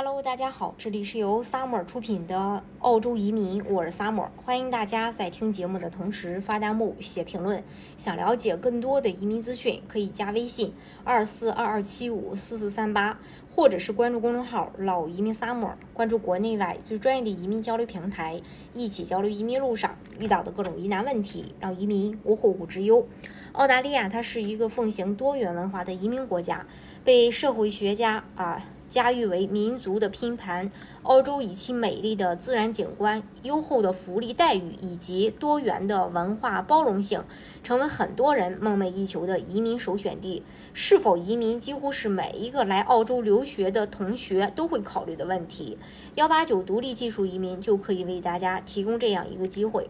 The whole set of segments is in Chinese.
Hello，大家好，这里是由 Summer 出品的澳洲移民，我是 Summer，欢迎大家在听节目的同时发弹幕、写评论。想了解更多的移民资讯，可以加微信二四二二七五四四三八，或者是关注公众号老移民 Summer，关注国内外最专业的移民交流平台，一起交流移民路上遇到的各种疑难问题，让移民无后顾之忧。澳大利亚它是一个奉行多元文化的移民国家，被社会学家啊。家誉为民族的拼盘，澳洲以其美丽的自然景观、优厚的福利待遇以及多元的文化包容性，成为很多人梦寐以求的移民首选地。是否移民，几乎是每一个来澳洲留学的同学都会考虑的问题。幺八九独立技术移民就可以为大家提供这样一个机会。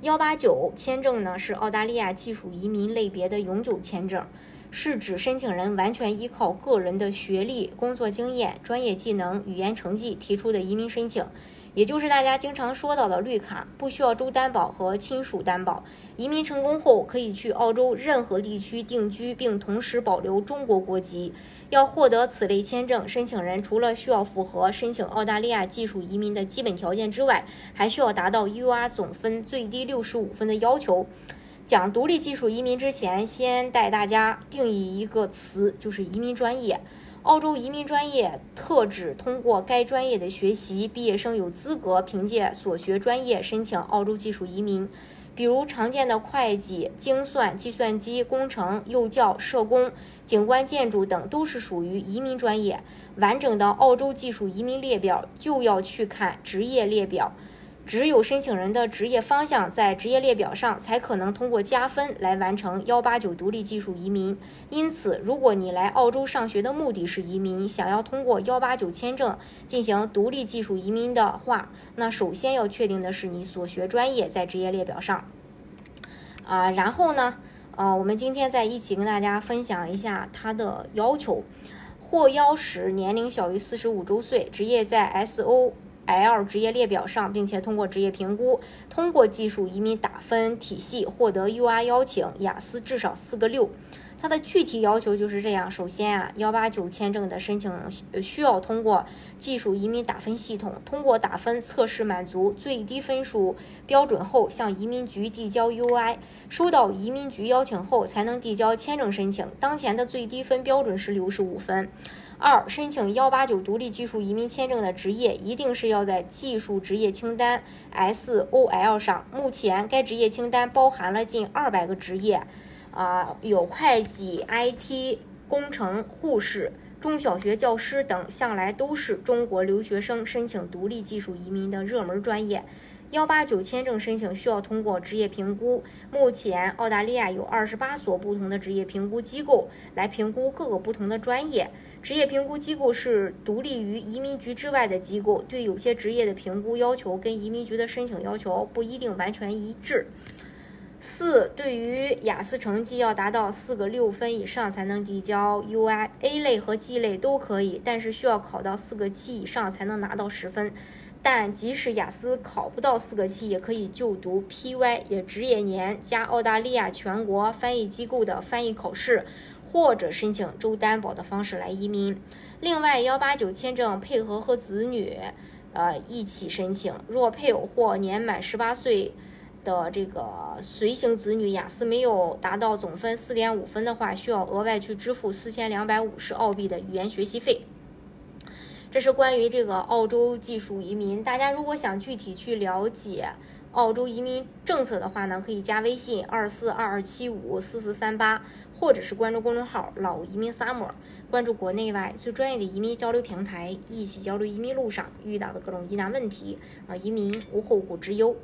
幺八九签证呢，是澳大利亚技术移民类别的永久签证。是指申请人完全依靠个人的学历、工作经验、专业技能、语言成绩提出的移民申请，也就是大家经常说到的绿卡，不需要州担保和亲属担保。移民成功后，可以去澳洲任何地区定居，并同时保留中国国籍。要获得此类签证，申请人除了需要符合申请澳大利亚技术移民的基本条件之外，还需要达到 UR 总分最低六十五分的要求。讲独立技术移民之前，先带大家定义一个词，就是移民专业。澳洲移民专业特指通过该专业的学习，毕业生有资格凭借所学专业申请澳洲技术移民。比如常见的会计、精算、计算机工程、幼教、社工、景观建筑等，都是属于移民专业。完整的澳洲技术移民列表就要去看职业列表。只有申请人的职业方向在职业列表上，才可能通过加分来完成幺八九独立技术移民。因此，如果你来澳洲上学的目的是移民，想要通过幺八九签证进行独立技术移民的话，那首先要确定的是你所学专业在职业列表上。啊，然后呢，呃，我们今天再一起跟大家分享一下它的要求：获邀时年龄小于四十五周岁，职业在 S O。L 职业列表上，并且通过职业评估，通过技术移民打分体系获得 UR 邀请，雅思至少四个六。它的具体要求就是这样：首先啊，幺八九签证的申请需要通过技术移民打分系统，通过打分测试满足最低分数标准后，向移民局递交 UI，收到移民局邀请后才能递交签证申请。当前的最低分标准是六十五分。二、申请幺八九独立技术移民签证的职业，一定是要在技术职业清单 SOL 上。目前该职业清单包含了近二百个职业，啊，有会计、IT、工程、护士、中小学教师等，向来都是中国留学生申请独立技术移民的热门专业。幺八九签证申请需要通过职业评估。目前，澳大利亚有二十八所不同的职业评估机构来评估各个不同的专业。职业评估机构是独立于移民局之外的机构，对有些职业的评估要求跟移民局的申请要求不一定完全一致。四，对于雅思成绩要达到四个六分以上才能递交 UI。A 类和 G 类都可以，但是需要考到四个七以上才能拿到十分。但即使雅思考不到四个七，也可以就读 PY，也职业年加澳大利亚全国翻译机构的翻译考试，或者申请州担保的方式来移民。另外，幺八九签证配合和子女，呃一起申请。若配偶或年满十八岁的这个随行子女雅思没有达到总分四点五分的话，需要额外去支付四千两百五十澳币的语言学习费。这是关于这个澳洲技术移民，大家如果想具体去了解澳洲移民政策的话呢，可以加微信二四二二七五四四三八，或者是关注公众号“老移民 summer”，关注国内外最专业的移民交流平台，一起交流移民路上遇到的各种疑难问题，让移民无后顾之忧。